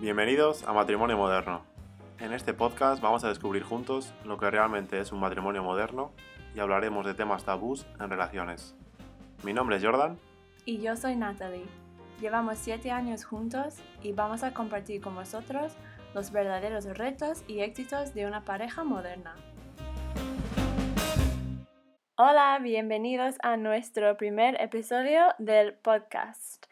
Bienvenidos a Matrimonio Moderno. En este podcast vamos a descubrir juntos lo que realmente es un matrimonio moderno y hablaremos de temas tabús en relaciones. Mi nombre es Jordan. Y yo soy Natalie. Llevamos siete años juntos y vamos a compartir con vosotros los verdaderos retos y éxitos de una pareja moderna. Hola, bienvenidos a nuestro primer episodio del podcast.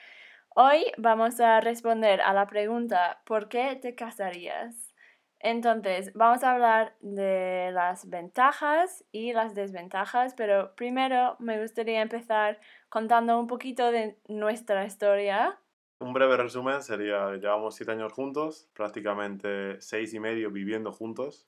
Hoy vamos a responder a la pregunta ¿por qué te casarías? Entonces, vamos a hablar de las ventajas y las desventajas, pero primero me gustaría empezar contando un poquito de nuestra historia. Un breve resumen sería, llevamos siete años juntos, prácticamente seis y medio viviendo juntos.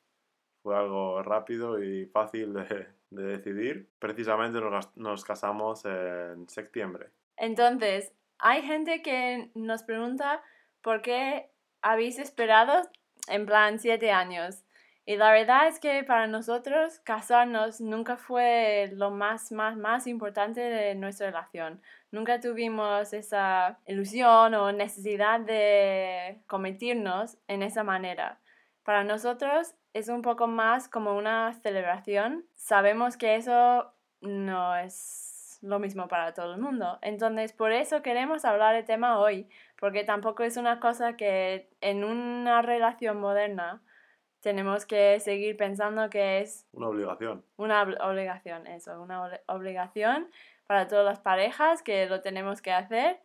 Fue algo rápido y fácil de, de decidir. Precisamente nos, nos casamos en septiembre. Entonces, hay gente que nos pregunta por qué habéis esperado en plan siete años. Y la verdad es que para nosotros casarnos nunca fue lo más, más, más importante de nuestra relación. Nunca tuvimos esa ilusión o necesidad de convertirnos en esa manera. Para nosotros es un poco más como una celebración. Sabemos que eso no es lo mismo para todo el mundo. Entonces, por eso queremos hablar del tema hoy, porque tampoco es una cosa que en una relación moderna tenemos que seguir pensando que es... Una obligación. Una obligación, eso, una obligación para todas las parejas que lo tenemos que hacer.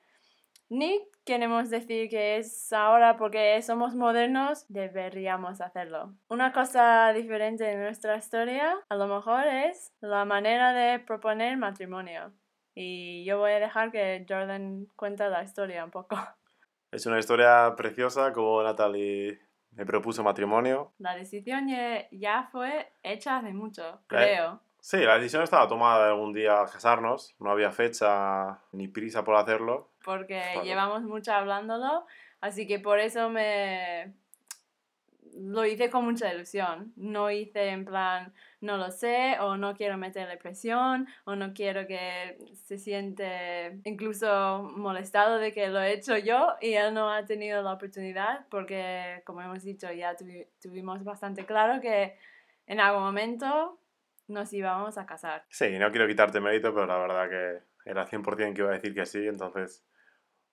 Ni queremos decir que es ahora porque somos modernos, deberíamos hacerlo. Una cosa diferente de nuestra historia a lo mejor es la manera de proponer matrimonio. Y yo voy a dejar que Jordan cuente la historia un poco. Es una historia preciosa como Natalie me propuso matrimonio. La decisión ya fue hecha hace mucho, creo. Sí, la decisión estaba tomada algún día casarnos, no había fecha ni prisa por hacerlo. Porque llevamos mucho hablándolo, así que por eso me lo hice con mucha ilusión. No hice en plan, no lo sé, o no quiero meterle presión, o no quiero que se siente incluso molestado de que lo he hecho yo y él no ha tenido la oportunidad, porque como hemos dicho, ya tuvimos bastante claro que en algún momento nos íbamos a casar. Sí, no quiero quitarte mérito, pero la verdad que era 100% que iba a decir que sí, entonces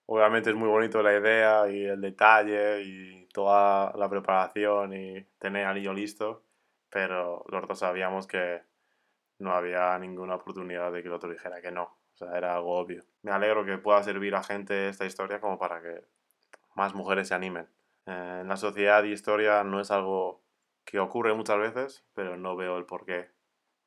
obviamente es muy bonito la idea y el detalle y toda la preparación y tener anillo listo, pero los dos sabíamos que no había ninguna oportunidad de que el otro dijera que no. O sea, era algo obvio. Me alegro que pueda servir a gente esta historia como para que más mujeres se animen. Eh, en la sociedad y historia no es algo que ocurre muchas veces, pero no veo el por qué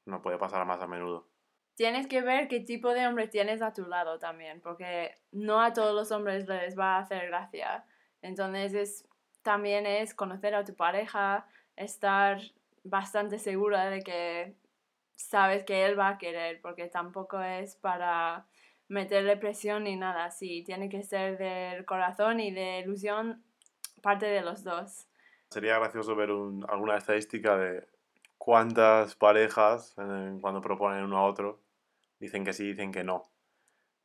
no puede pasar más a menudo. Tienes que ver qué tipo de hombre tienes a tu lado también, porque no a todos los hombres les va a hacer gracia. Entonces es, también es conocer a tu pareja, estar bastante segura de que sabes que él va a querer, porque tampoco es para meterle presión ni nada así. Tiene que ser del corazón y de ilusión parte de los dos. Sería gracioso ver alguna estadística de cuántas parejas cuando proponen uno a otro dicen que sí, dicen que no.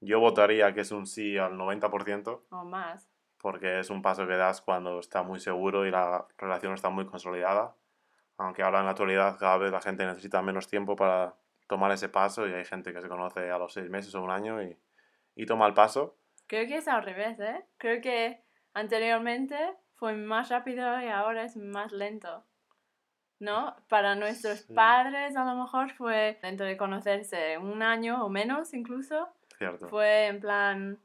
Yo votaría que es un sí al 90%. O más. Porque es un paso que das cuando está muy seguro y la relación está muy consolidada. Aunque ahora en la actualidad cada vez la gente necesita menos tiempo para tomar ese paso y hay gente que se conoce a los seis meses o un año y, y toma el paso. Creo que es al revés, ¿eh? Creo que anteriormente fue más rápido y ahora es más lento. ¿No? Para nuestros padres a lo mejor fue dentro de conocerse un año o menos incluso. Cierto. Fue en plan,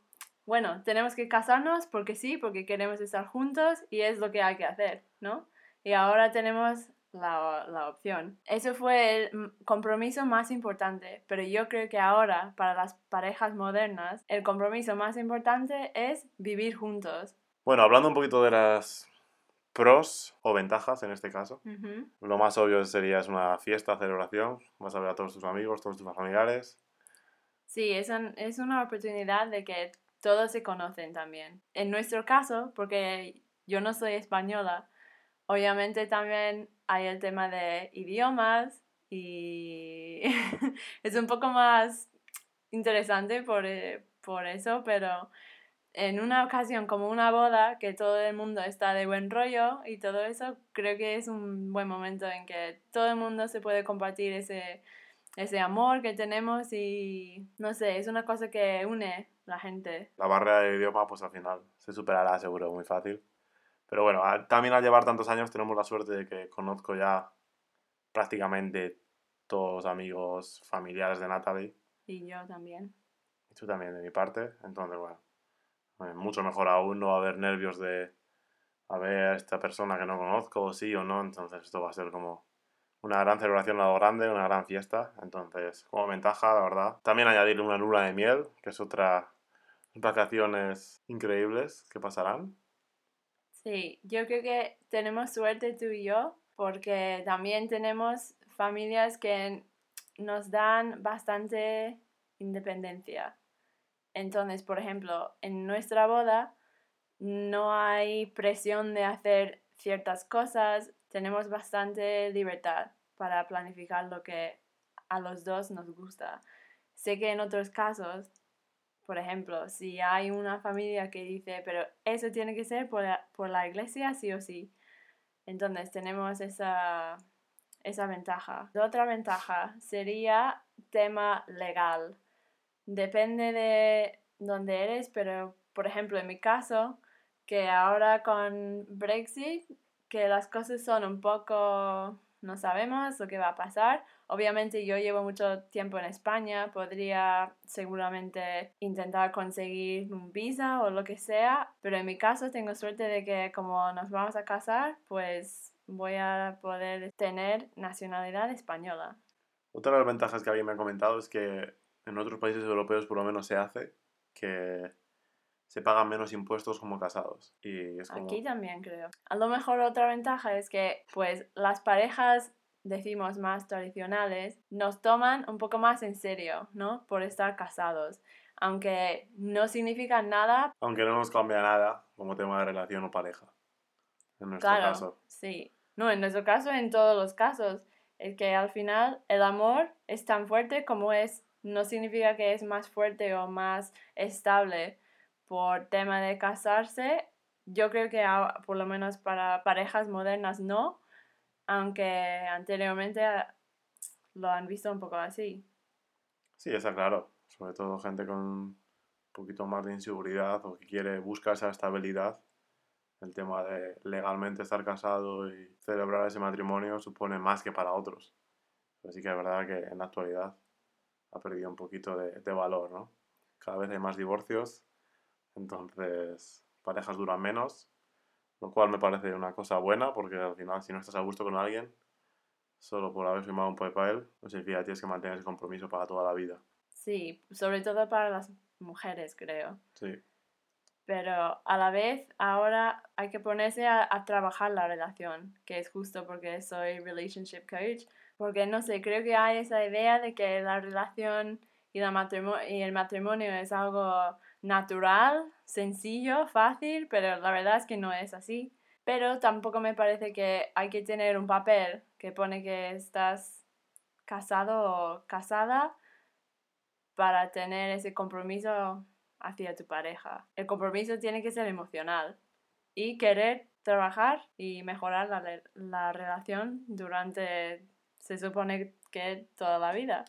bueno, tenemos que casarnos porque sí, porque queremos estar juntos y es lo que hay que hacer, ¿no? Y ahora tenemos la, la opción. Eso fue el compromiso más importante, pero yo creo que ahora para las parejas modernas el compromiso más importante es vivir juntos. Bueno, hablando un poquito de las pros o ventajas en este caso. Lo más obvio sería es una fiesta, celebración, vas a ver a todos tus amigos, todos tus familiares. Sí, es, es una oportunidad de que todos se conocen también. En nuestro caso, porque yo no soy española, obviamente también hay el tema de idiomas y es un poco más interesante por, eh, por eso, pero en una ocasión como una boda, que todo el mundo está de buen rollo y todo eso, creo que es un buen momento en que todo el mundo se puede compartir ese, ese amor que tenemos y no sé, es una cosa que une la gente. La barrera del idioma, pues al final se superará seguro muy fácil. Pero bueno, también al llevar tantos años tenemos la suerte de que conozco ya prácticamente todos los amigos familiares de Natalie. Y yo también. Y tú también de mi parte. Entonces, bueno, mucho mejor aún no haber nervios de a ver a esta persona que no conozco, sí o no. Entonces esto va a ser como una gran celebración a lo grande, una gran fiesta. Entonces, como ventaja, la verdad. También añadir una luna de miel, que es otra vacaciones increíbles que pasarán. Sí, yo creo que tenemos suerte tú y yo, porque también tenemos familias que nos dan bastante independencia. Entonces, por ejemplo, en nuestra boda no hay presión de hacer ciertas cosas, tenemos bastante libertad para planificar lo que a los dos nos gusta. Sé que en otros casos, por ejemplo, si hay una familia que dice, pero eso tiene que ser por la, por la iglesia, sí o sí. Entonces tenemos esa, esa ventaja. Otra ventaja sería tema legal. Depende de dónde eres, pero por ejemplo en mi caso, que ahora con Brexit, que las cosas son un poco, no sabemos lo que va a pasar. Obviamente yo llevo mucho tiempo en España, podría seguramente intentar conseguir un visa o lo que sea, pero en mi caso tengo suerte de que como nos vamos a casar, pues voy a poder tener nacionalidad española. Otra de las ventajas que alguien me ha comentado es que en otros países europeos por lo menos se hace que se pagan menos impuestos como casados. Y es Aquí también creo. A lo mejor otra ventaja es que pues las parejas decimos más tradicionales nos toman un poco más en serio, ¿no? Por estar casados. Aunque no significa nada. Aunque no nos cambia nada como tema de relación o pareja. En nuestro claro, caso. Sí. No, en nuestro caso, en todos los casos. Es que al final el amor es tan fuerte como es. No significa que es más fuerte o más estable por tema de casarse. Yo creo que por lo menos para parejas modernas no, aunque anteriormente lo han visto un poco así. Sí, está claro. Sobre todo gente con un poquito más de inseguridad o que quiere buscar esa estabilidad. El tema de legalmente estar casado y celebrar ese matrimonio supone más que para otros. Así que es verdad que en la actualidad ha perdido un poquito de, de valor, ¿no? Cada vez hay más divorcios, entonces parejas duran menos, lo cual me parece una cosa buena porque al final si no estás a gusto con alguien, solo por haber firmado un papel, no significa que tienes que mantener ese compromiso para toda la vida. Sí, sobre todo para las mujeres, creo. Sí. Pero a la vez, ahora hay que ponerse a, a, trabajar la relación, que es justo porque soy relationship coach. Porque no sé, creo que hay esa idea de que la relación y, la matrimonio, y el matrimonio es algo natural, sencillo, fácil, pero la verdad es que no es así. Pero tampoco me parece que hay que tener un papel que pone que estás casado o casada para tener ese compromiso hacia tu pareja. El compromiso tiene que ser emocional y querer trabajar y mejorar la, la relación durante, se supone que toda la vida.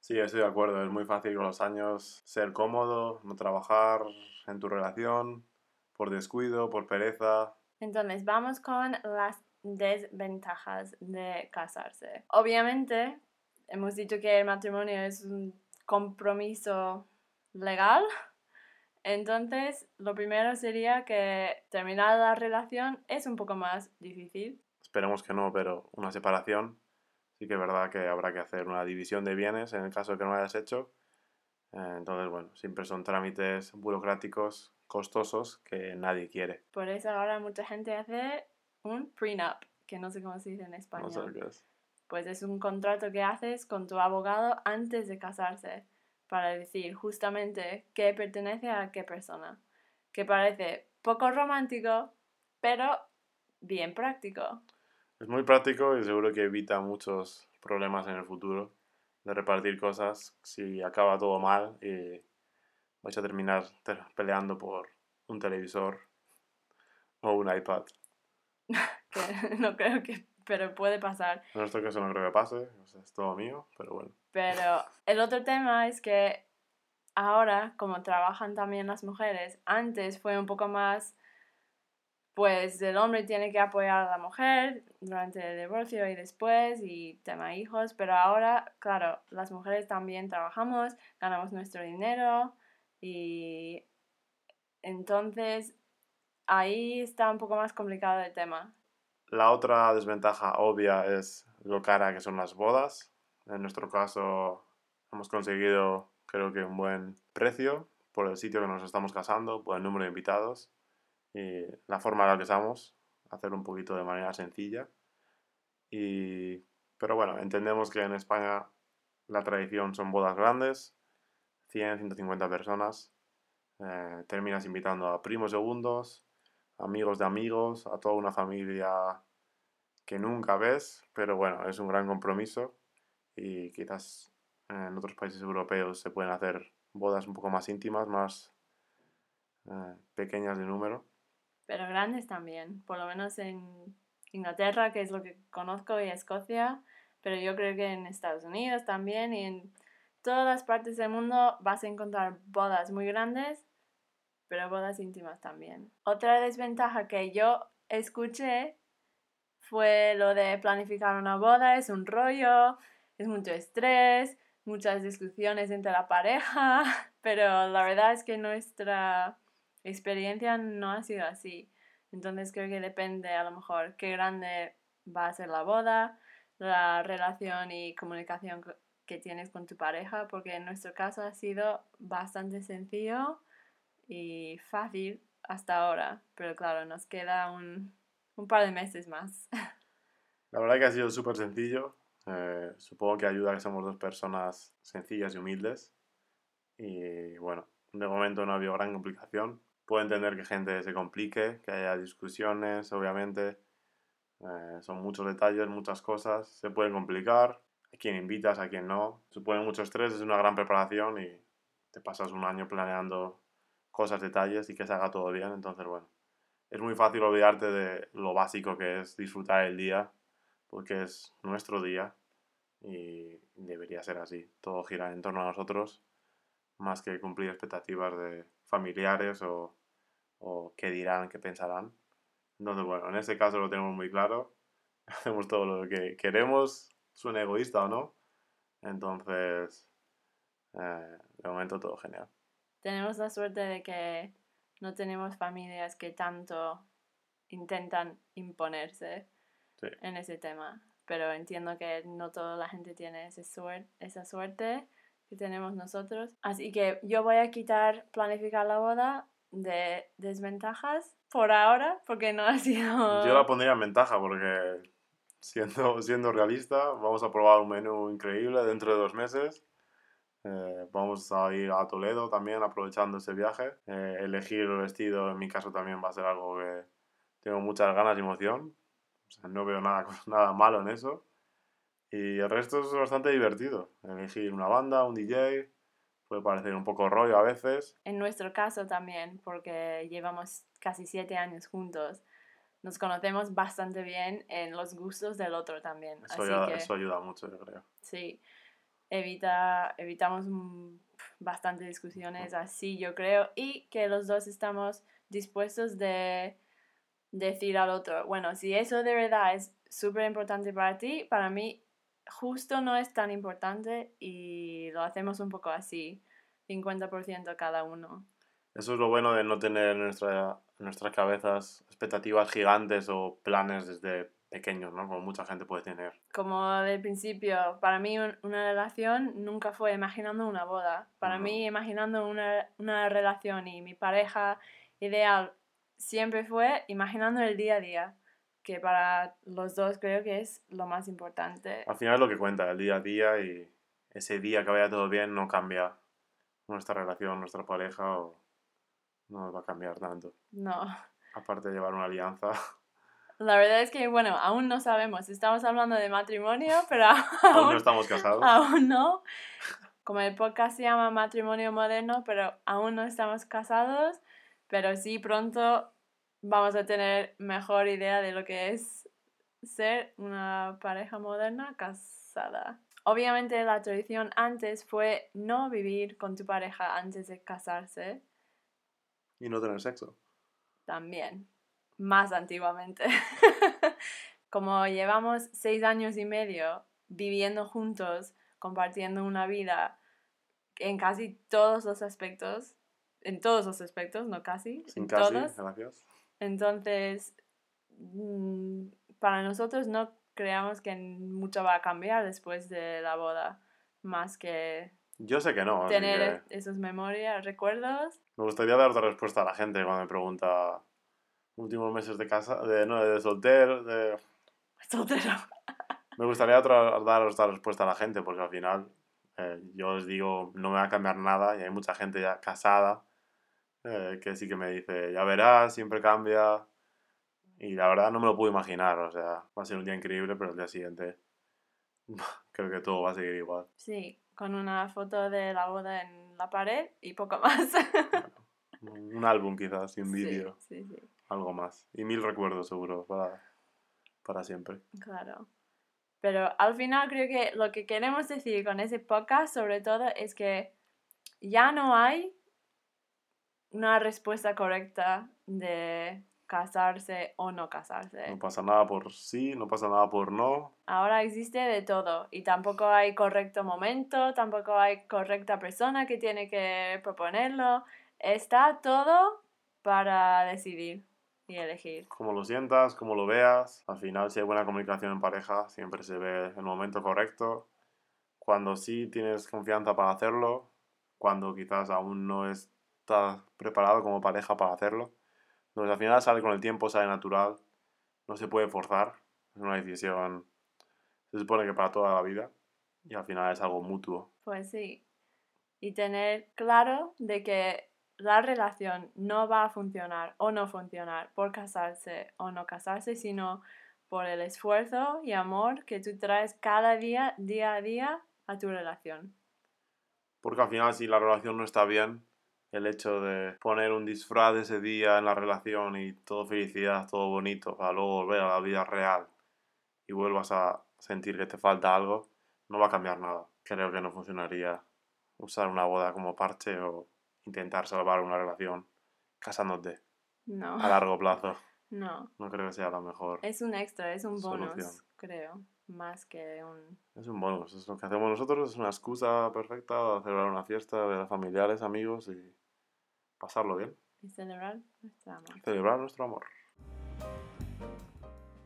Sí, estoy de acuerdo. Es muy fácil con los años ser cómodo, no trabajar en tu relación por descuido, por pereza. Entonces, vamos con las desventajas de casarse. Obviamente, hemos dicho que el matrimonio es un compromiso legal. Entonces, lo primero sería que terminar la relación es un poco más difícil. Esperemos que no, pero una separación sí que es verdad que habrá que hacer una división de bienes en el caso de que no lo hayas hecho. Eh, entonces, bueno, siempre son trámites burocráticos costosos que nadie quiere. Por eso ahora mucha gente hace un prenup, que no sé cómo se dice en español. No sé qué es. Pues es un contrato que haces con tu abogado antes de casarse para decir justamente qué pertenece a qué persona. Que parece poco romántico, pero bien práctico. Es muy práctico y seguro que evita muchos problemas en el futuro de repartir cosas si acaba todo mal y vais a terminar te- peleando por un televisor o un iPad. no creo que, pero puede pasar. En nuestro caso no creo que pase, o sea, es todo mío, pero bueno. Pero el otro tema es que ahora, como trabajan también las mujeres, antes fue un poco más, pues el hombre tiene que apoyar a la mujer durante el divorcio y después y tema hijos, pero ahora, claro, las mujeres también trabajamos, ganamos nuestro dinero y entonces ahí está un poco más complicado el tema. La otra desventaja obvia es lo cara que son las bodas. En nuestro caso hemos conseguido creo que un buen precio por el sitio que nos estamos casando, por el número de invitados y la forma en la que estamos, hacer un poquito de manera sencilla. Y, pero bueno, entendemos que en España la tradición son bodas grandes, 100, 150 personas. Eh, terminas invitando a primos segundos, amigos de amigos, a toda una familia que nunca ves, pero bueno, es un gran compromiso y quizás en otros países europeos se pueden hacer bodas un poco más íntimas, más eh, pequeñas de número. Pero grandes también, por lo menos en Inglaterra, que es lo que conozco, y Escocia, pero yo creo que en Estados Unidos también y en todas las partes del mundo vas a encontrar bodas muy grandes, pero bodas íntimas también. Otra desventaja que yo escuché fue lo de planificar una boda, es un rollo, es mucho estrés, muchas discusiones entre la pareja, pero la verdad es que nuestra experiencia no ha sido así. Entonces creo que depende a lo mejor qué grande va a ser la boda, la relación y comunicación co- que tienes con tu pareja, porque en nuestro caso ha sido bastante sencillo y fácil hasta ahora, pero claro, nos queda un, un par de meses más. La verdad que ha sido súper sencillo. eh, supongo que ayuda que somos dos personas sencillas y humildes. Y bueno, de momento no ha habido gran complicación. Puedo entender que gente se complique, que haya discusiones, obviamente. Eh, son muchos detalles, muchas cosas. Se pueden complicar. A quién invitas, a quién no. Supone mucho estrés, es una gran preparación y te pasas un año planeando cosas, detalles y que se haga todo bien. Entonces, bueno, es muy fácil olvidarte de lo básico que es disfrutar el día, porque es nuestro día y debería ser así. Todo gira en torno a nosotros, más que cumplir expectativas de familiares o, o qué dirán, qué pensarán. Entonces, bueno, en este caso lo tenemos muy claro. Hacemos todo lo que queremos, suene egoísta o no. Entonces, eh, de momento todo genial. tenemos la suerte de que no tenemos familias que tanto intentan imponerse Sí. en ese tema. Pero entiendo que no toda la gente tiene ese suer- esa suerte que tenemos nosotros. Así que yo voy a quitar planificar la boda de desventajas por ahora, porque no ha sido... Yo la pondría en ventaja porque, siendo, siendo realista, vamos a probar un menú increíble dentro de dos meses. Eh, vamos a ir a Toledo también aprovechando ese viaje. Eh, elegir el vestido en mi caso también va a ser algo que tengo muchas ganas y emoción. O sea, no veo nada, nada malo en eso. Y el resto es bastante divertido. Elegir una banda, un DJ, puede parecer un poco rollo a veces. En nuestro caso también, porque llevamos casi siete años juntos, nos conocemos bastante bien en los gustos del otro también. Eso, Así ayuda, que eso ayuda mucho, yo creo. sí, evita, evitamos mm, bastante discusiones así, yo creo, y que los dos estamos dispuestos de decir al otro, bueno, si eso de verdad es súper importante para ti, para mí justo no es tan importante y lo hacemos un poco así, 50% cada uno. Eso es lo bueno de no tener en, nuestra, en nuestras cabezas expectativas gigantes o planes desde pequeños, ¿no? Como mucha gente puede tener. Como del principio, para mí un- una relación nunca fue imaginando una boda. Para No. mí imaginando una, una relación y mi pareja ideal siempre fue imaginando el día a día, que para los dos creo que es lo más importante. Al final es lo que cuenta, el día a día y ese día que vaya todo bien no cambia nuestra relación, nuestra pareja o no va a cambiar tanto. No, Aparte de llevar una alianza. la verdad es que, bueno, aún no sabemos. Estamos hablando de matrimonio, pero Aún no estamos casados. aún no. Como el podcast se llama Matrimonio Moderno, pero aún no estamos casados, pero sí pronto vamos a tener mejor idea de lo que es ser una pareja moderna casada. Obviamente la tradición antes fue no vivir con tu pareja antes de casarse. Y no tener sexo. También, más antiguamente. Como llevamos seis años y medio viviendo juntos, compartiendo una vida en casi todos los aspectos, en todos los aspectos, no casi, Sin en casi, todos. gracias. Entonces, mm, para nosotros no creamos que mucho va a cambiar después de la boda, más que Yo sé que no, tener que esas memorias, recuerdos. me gustaría dar otra respuesta a la gente cuando me pregunta últimos meses de casa, de, no, de soltero, de... Soltero. Me gustaría otra, dar otra respuesta a la gente porque al final eh, yo os digo, no me va a cambiar nada y hay mucha gente ya casada eh, que sí que me dice, ya verás, siempre cambia. Y la verdad no me lo puedo imaginar, o sea, va a ser un día increíble, pero el día siguiente creo que todo va a seguir igual. Sí, con una foto de la boda en la pared y poco más. Un álbum quizás y un Sí, vídeo, Sí, sí, algo más. Y mil recuerdos seguro para, para siempre. claro. Pero al final creo que lo que queremos decir con ese podcast sobre todo es que ya no hay una respuesta correcta de casarse o no casarse. No pasa nada por sí, no pasa nada por no. Ahora existe de todo y tampoco hay correcto momento, tampoco hay correcta persona que tiene que proponerlo. Está todo para decidir y elegir. Como lo sientas, como lo veas. Al final, si hay buena comunicación en pareja, siempre se ve el momento correcto. Cuando sí tienes confianza para hacerlo, cuando quizás aún no estás preparado como pareja para hacerlo. Entonces al final sale con el tiempo, sale natural, no se puede forzar, es una decisión, se supone que para toda la vida, y al final es algo mutuo. Pues sí. Y tener claro de que la relación no va a funcionar o no funcionar por casarse o no casarse, sino por el esfuerzo y amor que tú traes cada día, día a día, a tu relación. Porque al final si la relación no está bien, el hecho de poner un disfraz ese día en la relación y todo felicidad, todo bonito, para luego volver a la vida real y vuelvas a sentir que te falta algo, no va a cambiar nada. Creo que no funcionaría usar una boda como parche o intentar salvar una relación casándote No, a largo plazo. no. No creo que sea la mejor. Es un extra, es un bonus, Solución. creo, más que un... Es un bonus, es lo que hacemos nosotros, es una excusa perfecta para celebrar una fiesta, ver a familiares, amigos y pasarlo bien. y celebrar nuestro amor. Celebrar nuestro amor.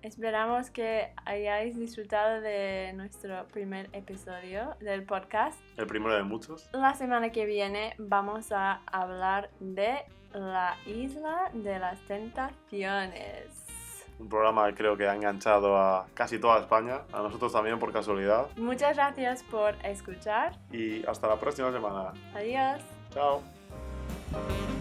Esperamos que hayáis disfrutado de nuestro primer episodio del podcast. El primero de muchos. La semana que viene vamos a hablar de la isla de las tentaciones. Un programa que creo que ha enganchado a casi toda España, a nosotros también por casualidad. Muchas gracias por escuchar. Y hasta la próxima semana. Adiós. Chao. Thank you.